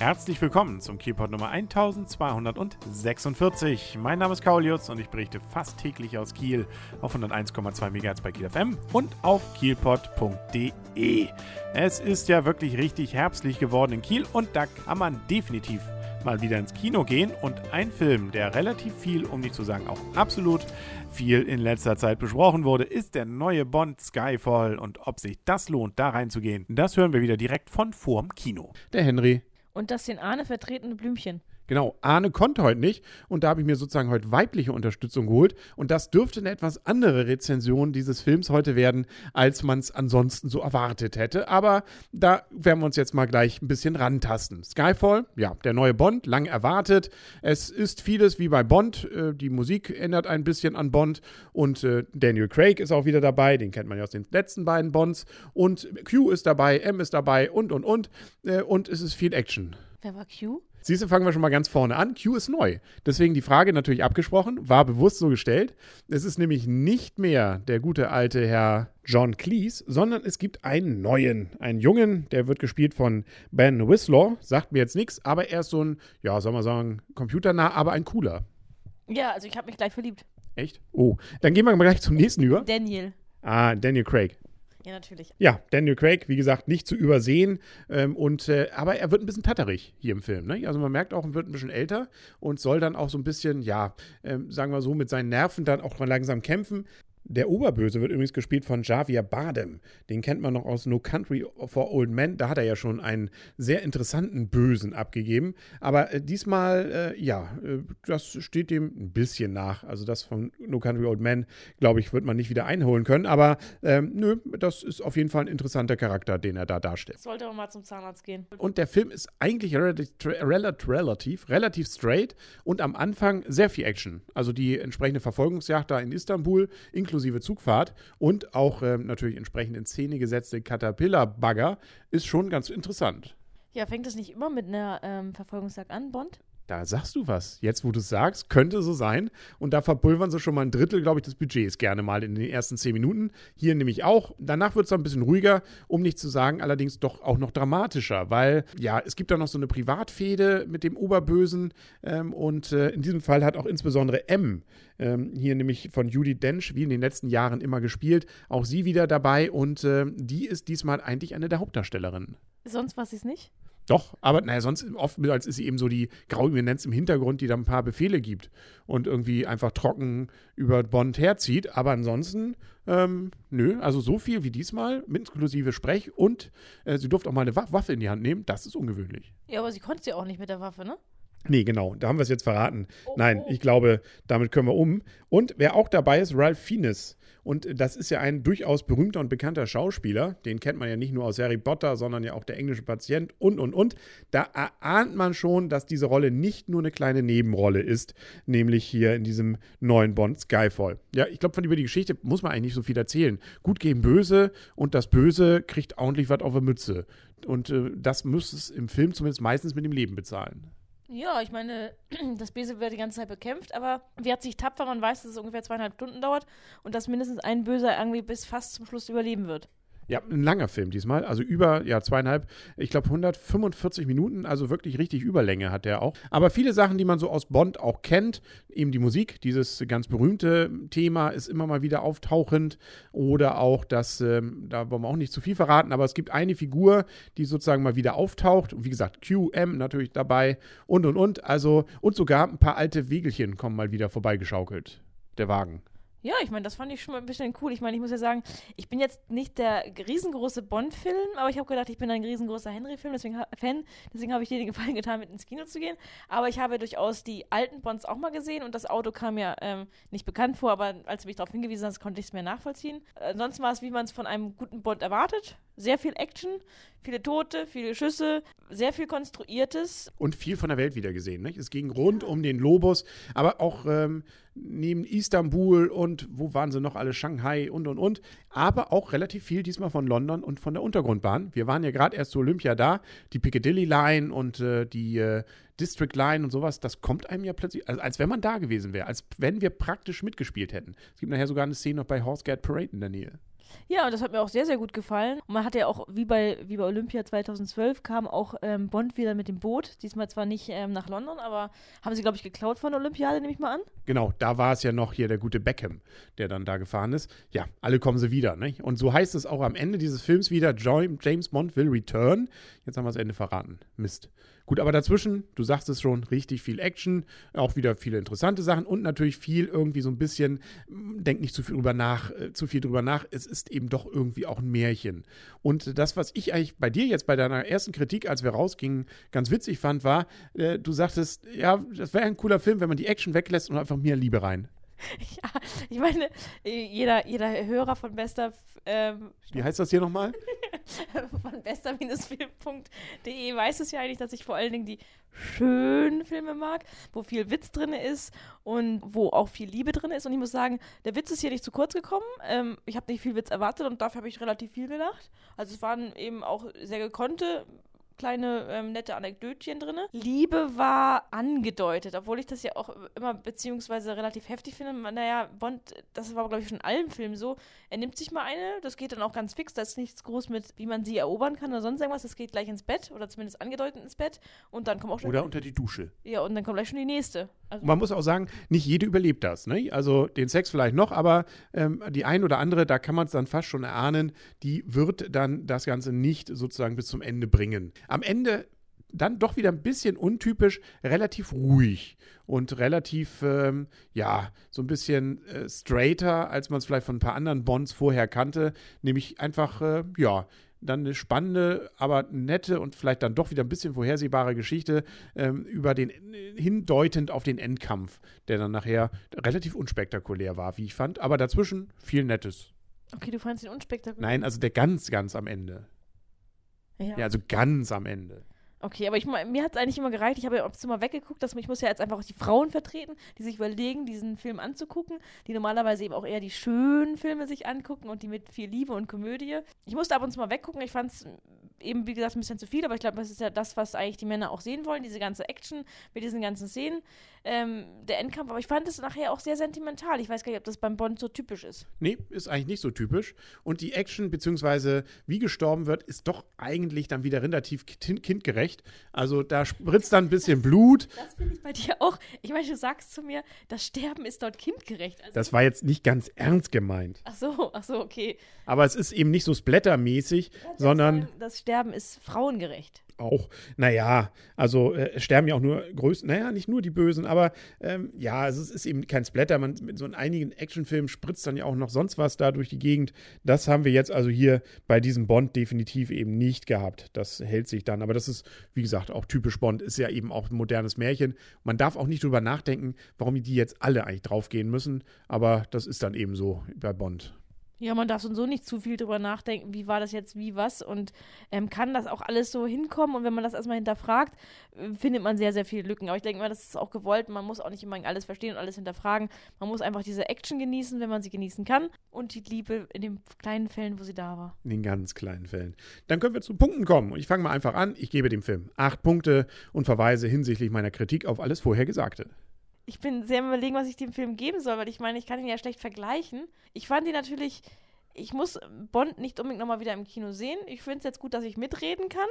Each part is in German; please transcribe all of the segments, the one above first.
Herzlich willkommen zum Kielpot Nummer 1246. Mein Name ist Kaulius und ich berichte fast täglich aus Kiel auf 101,2 MHz bei Kiel FM und auf kielpot.de. Es ist ja wirklich richtig herbstlich geworden in Kiel und da kann man definitiv mal wieder ins Kino gehen und ein Film, der relativ viel, um nicht zu sagen auch absolut viel in letzter Zeit besprochen wurde, ist der neue Bond Skyfall und ob sich das lohnt, da reinzugehen, das hören wir wieder direkt von vorm Kino. Der Henry und das den Ahne vertretene Blümchen. Genau, Arne konnte heute nicht und da habe ich mir sozusagen heute weibliche Unterstützung geholt und das dürfte eine etwas andere Rezension dieses Films heute werden, als man es ansonsten so erwartet hätte. Aber da werden wir uns jetzt mal gleich ein bisschen rantasten. Skyfall, ja, der neue Bond, lang erwartet. Es ist vieles wie bei Bond. Äh, die Musik ändert ein bisschen an Bond und äh, Daniel Craig ist auch wieder dabei, den kennt man ja aus den letzten beiden Bonds. Und Q ist dabei, M ist dabei und und und. Äh, und es ist viel Action. Wer war Q? Siehst du, fangen wir schon mal ganz vorne an. Q ist neu. Deswegen die Frage natürlich abgesprochen, war bewusst so gestellt. Es ist nämlich nicht mehr der gute alte Herr John Cleese, sondern es gibt einen neuen, einen Jungen, der wird gespielt von Ben Whistler. Sagt mir jetzt nichts, aber er ist so ein, ja, soll man sagen, computernah, aber ein cooler. Ja, also ich habe mich gleich verliebt. Echt? Oh, dann gehen wir mal gleich zum nächsten über. Daniel. Ah, Daniel Craig. Ja, natürlich. Ja, Daniel Craig, wie gesagt, nicht zu übersehen. Ähm, und, äh, aber er wird ein bisschen tatterig hier im Film. Ne? Also man merkt auch, er wird ein bisschen älter und soll dann auch so ein bisschen, ja, ähm, sagen wir so, mit seinen Nerven dann auch mal langsam kämpfen. Der Oberböse wird übrigens gespielt von Javier Bardem. Den kennt man noch aus No Country for Old Men. Da hat er ja schon einen sehr interessanten Bösen abgegeben. Aber äh, diesmal, äh, ja, äh, das steht dem ein bisschen nach. Also das von No Country for Old Men, glaube ich, wird man nicht wieder einholen können. Aber ähm, nö, das ist auf jeden Fall ein interessanter Charakter, den er da darstellt. Sollte man mal zum Zahnarzt gehen. Und der Film ist eigentlich relativ, relativ, relativ straight und am Anfang sehr viel Action. Also die entsprechende Verfolgungsjagd da in Istanbul, inklusive inklusive Zugfahrt und auch ähm, natürlich entsprechend in Szene gesetzte Caterpillar-Bagger ist schon ganz interessant. Ja, fängt das nicht immer mit einer ähm, Verfolgungsjagd an, Bond? Da sagst du was. Jetzt, wo du es sagst, könnte so sein. Und da verpulvern sie schon mal ein Drittel, glaube ich, des Budgets gerne mal in den ersten zehn Minuten. Hier nämlich auch. Danach wird es dann ein bisschen ruhiger, um nicht zu sagen, allerdings doch auch noch dramatischer, weil ja, es gibt da noch so eine Privatfehde mit dem Oberbösen. Ähm, und äh, in diesem Fall hat auch insbesondere M, ähm, hier nämlich von Judy Dench, wie in den letzten Jahren immer gespielt, auch sie wieder dabei. Und äh, die ist diesmal eigentlich eine der Hauptdarstellerinnen. Sonst war sie es nicht? Doch, aber naja, sonst oftmals ist sie eben so die graue Eminenz im Hintergrund, die da ein paar Befehle gibt und irgendwie einfach trocken über Bond herzieht. Aber ansonsten, ähm, nö, also so viel wie diesmal, mit inklusive Sprech und äh, sie durfte auch mal eine Waffe in die Hand nehmen, das ist ungewöhnlich. Ja, aber sie konnte sie auch nicht mit der Waffe, ne? Nee, genau, da haben wir es jetzt verraten. Oh, Nein, oh. ich glaube, damit können wir um. Und wer auch dabei ist, Ralph Fiennes. Und das ist ja ein durchaus berühmter und bekannter Schauspieler. Den kennt man ja nicht nur aus Harry Potter, sondern ja auch der englische Patient und, und, und. Da erahnt man schon, dass diese Rolle nicht nur eine kleine Nebenrolle ist, nämlich hier in diesem neuen Bond Skyfall. Ja, ich glaube, von über die Geschichte muss man eigentlich nicht so viel erzählen. Gut gegen Böse und das Böse kriegt ordentlich was auf der Mütze. Und äh, das muss es im Film zumindest meistens mit dem Leben bezahlen. Ja, ich meine, das Böse wird die ganze Zeit bekämpft, aber wehrt sich tapfer, man weiß, dass es ungefähr zweieinhalb Stunden dauert und dass mindestens ein Böser irgendwie bis fast zum Schluss überleben wird. Ja, ein langer Film diesmal, also über ja, zweieinhalb, ich glaube 145 Minuten, also wirklich richtig Überlänge hat der auch. Aber viele Sachen, die man so aus Bond auch kennt, eben die Musik, dieses ganz berühmte Thema ist immer mal wieder auftauchend oder auch das, ähm, da wollen wir auch nicht zu viel verraten, aber es gibt eine Figur, die sozusagen mal wieder auftaucht. Und wie gesagt, QM natürlich dabei und und und. Also, und sogar ein paar alte Wegelchen kommen mal wieder vorbeigeschaukelt. Der Wagen. Ja, ich meine, das fand ich schon mal ein bisschen cool. Ich meine, ich muss ja sagen, ich bin jetzt nicht der riesengroße Bond-Film, aber ich habe gedacht, ich bin ein riesengroßer Henry-Film, deswegen Fan, deswegen habe ich dir den Gefallen getan, mit ins Kino zu gehen. Aber ich habe durchaus die alten Bonds auch mal gesehen und das Auto kam mir ähm, nicht bekannt vor, aber als du mich darauf hingewiesen hast, konnte ich es mir nachvollziehen. Ansonsten war es, wie man es von einem guten Bond erwartet. Sehr viel Action, viele Tote, viele Schüsse, sehr viel Konstruiertes. Und viel von der Welt wieder gesehen. Nicht? Es ging rund um den Lobos, aber auch ähm, neben Istanbul und wo waren sie noch alle? Shanghai und und und. Aber auch relativ viel diesmal von London und von der Untergrundbahn. Wir waren ja gerade erst zu Olympia da. Die Piccadilly Line und äh, die äh, District Line und sowas, das kommt einem ja plötzlich, also als wenn man da gewesen wäre, als wenn wir praktisch mitgespielt hätten. Es gibt nachher sogar eine Szene noch bei Horse Parade in der Nähe. Ja, und das hat mir auch sehr, sehr gut gefallen. Und man hat ja auch, wie bei, wie bei Olympia 2012, kam auch ähm, Bond wieder mit dem Boot. Diesmal zwar nicht ähm, nach London, aber haben sie, glaube ich, geklaut von der Olympiade, nehme ich mal an. Genau, da war es ja noch hier der gute Beckham, der dann da gefahren ist. Ja, alle kommen sie wieder. Ne? Und so heißt es auch am Ende dieses Films wieder, James Bond will return. Jetzt haben wir das Ende verraten. Mist. Gut, aber dazwischen, du sagst es schon, richtig viel Action, auch wieder viele interessante Sachen und natürlich viel irgendwie so ein bisschen, denk nicht zu viel drüber nach, äh, zu viel drüber nach. Es ist eben doch irgendwie auch ein Märchen. Und das, was ich eigentlich bei dir jetzt bei deiner ersten Kritik, als wir rausgingen, ganz witzig fand, war, äh, du sagtest, ja, das wäre ein cooler Film, wenn man die Action weglässt und einfach mehr Liebe rein. Ja, ich meine, jeder, jeder Hörer von Bester. Ähm, Wie heißt das hier nochmal? von bester-film.de weiß es ja eigentlich, dass ich vor allen Dingen die schönen Filme mag, wo viel Witz drin ist und wo auch viel Liebe drin ist. Und ich muss sagen, der Witz ist hier nicht zu kurz gekommen. Ähm, ich habe nicht viel Witz erwartet und dafür habe ich relativ viel gelacht. Also es waren eben auch sehr gekonnte kleine ähm, nette Anekdötchen drin. Liebe war angedeutet, obwohl ich das ja auch immer beziehungsweise relativ heftig finde. Naja, Bond, das war glaube ich schon in allen Filmen so. Er nimmt sich mal eine, das geht dann auch ganz fix, da ist nichts groß mit, wie man sie erobern kann oder sonst irgendwas. Das geht gleich ins Bett oder zumindest angedeutet ins Bett und dann kommt auch schon. Oder unter die Dusche. Ja, und dann kommt gleich schon die nächste. Also man muss auch sagen, nicht jede überlebt das. Ne? Also den Sex vielleicht noch, aber ähm, die ein oder andere, da kann man es dann fast schon erahnen, die wird dann das Ganze nicht sozusagen bis zum Ende bringen am Ende dann doch wieder ein bisschen untypisch, relativ ruhig und relativ, ähm, ja, so ein bisschen äh, straighter, als man es vielleicht von ein paar anderen Bonds vorher kannte. Nämlich einfach, äh, ja, dann eine spannende, aber nette und vielleicht dann doch wieder ein bisschen vorhersehbare Geschichte ähm, über den, hindeutend auf den Endkampf, der dann nachher relativ unspektakulär war, wie ich fand. Aber dazwischen viel Nettes. Okay, du fandest ihn unspektakulär? Nein, also der ganz, ganz am Ende. Ja. ja, also ganz am Ende. Okay, aber ich, mir hat es eigentlich immer gereicht. Ich habe ja ob immer weggeguckt, dass ich muss ja jetzt einfach auch die Frauen vertreten, die sich überlegen, diesen Film anzugucken, die normalerweise eben auch eher die schönen Filme sich angucken und die mit viel Liebe und Komödie. Ich musste ab und zu mal weggucken. Ich fand es eben, wie gesagt, ein bisschen zu viel, aber ich glaube, das ist ja das, was eigentlich die Männer auch sehen wollen, diese ganze Action mit diesen ganzen Szenen, ähm, der Endkampf. Aber ich fand es nachher auch sehr sentimental. Ich weiß gar nicht, ob das beim Bond so typisch ist. Nee, ist eigentlich nicht so typisch. Und die Action, beziehungsweise wie gestorben wird, ist doch eigentlich dann wieder relativ kindgerecht. Also da spritzt dann ein bisschen Blut. Das finde ich bei dir auch. Ich meine, du sagst zu mir, das Sterben ist dort kindgerecht. Also das war jetzt nicht ganz ernst gemeint. Ach so, ach so, okay. Aber es ist eben nicht so splattermäßig, ja, sondern. Sagen, das Sterben ist frauengerecht auch, naja, also äh, sterben ja auch nur größten, naja, nicht nur die Bösen, aber ähm, ja, es ist, ist, eben kein Splatter. Man, mit so in einigen Actionfilmen spritzt dann ja auch noch sonst was da durch die Gegend. Das haben wir jetzt also hier bei diesem Bond definitiv eben nicht gehabt. Das hält sich dann. Aber das ist, wie gesagt, auch typisch Bond, ist ja eben auch ein modernes Märchen. Man darf auch nicht drüber nachdenken, warum die jetzt alle eigentlich draufgehen müssen. Aber das ist dann eben so bei Bond. Ja, man darf so nicht zu viel drüber nachdenken, wie war das jetzt, wie was und ähm, kann das auch alles so hinkommen und wenn man das erstmal hinterfragt, äh, findet man sehr, sehr viele Lücken. Aber ich denke mal, das ist auch gewollt, man muss auch nicht immer alles verstehen und alles hinterfragen. Man muss einfach diese Action genießen, wenn man sie genießen kann und die Liebe in den kleinen Fällen, wo sie da war. In den ganz kleinen Fällen. Dann können wir zu Punkten kommen und ich fange mal einfach an. Ich gebe dem Film acht Punkte und verweise hinsichtlich meiner Kritik auf alles vorher Gesagte ich bin sehr überlegen, was ich dem Film geben soll, weil ich meine, ich kann ihn ja schlecht vergleichen. Ich fand ihn natürlich, ich muss Bond nicht unbedingt nochmal wieder im Kino sehen. Ich finde es jetzt gut, dass ich mitreden kann.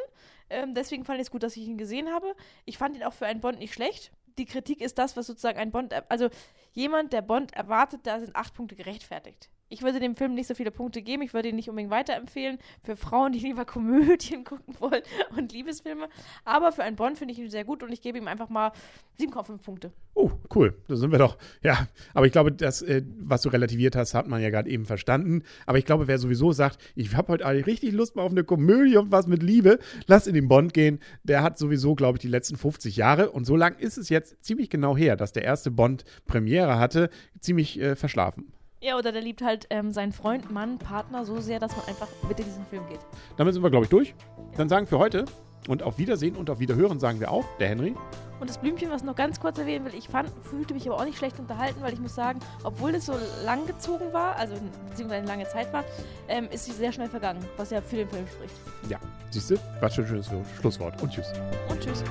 Ähm, deswegen fand ich es gut, dass ich ihn gesehen habe. Ich fand ihn auch für einen Bond nicht schlecht. Die Kritik ist das, was sozusagen ein Bond, also jemand, der Bond erwartet, da sind acht Punkte gerechtfertigt ich würde dem Film nicht so viele Punkte geben. Ich würde ihn nicht unbedingt weiterempfehlen für Frauen, die lieber Komödien gucken wollen und Liebesfilme. Aber für einen Bond finde ich ihn sehr gut und ich gebe ihm einfach mal 7,5 Punkte. Oh, cool. Da sind wir doch. Ja, aber ich glaube, das, äh, was du relativiert hast, hat man ja gerade eben verstanden. Aber ich glaube, wer sowieso sagt, ich habe heute richtig Lust mal auf eine Komödie und was mit Liebe, lass in den Bond gehen. Der hat sowieso, glaube ich, die letzten 50 Jahre und so lang ist es jetzt ziemlich genau her, dass der erste Bond Premiere hatte, ziemlich äh, verschlafen. Ja, oder der liebt halt ähm, seinen Freund, Mann, Partner so sehr, dass man einfach mit in diesen Film geht. Damit sind wir, glaube ich, durch. Dann sagen für heute und auf Wiedersehen und auf Wiederhören sagen wir auch, der Henry. Und das Blümchen, was ich noch ganz kurz erwähnen will, ich fand, fühlte mich aber auch nicht schlecht unterhalten, weil ich muss sagen, obwohl es so lang gezogen war, also beziehungsweise eine lange Zeit war, ähm, ist sie sehr schnell vergangen, was ja für den Film spricht. Ja, siehst du, was für ein schönes Schlusswort. Und tschüss. Und tschüss.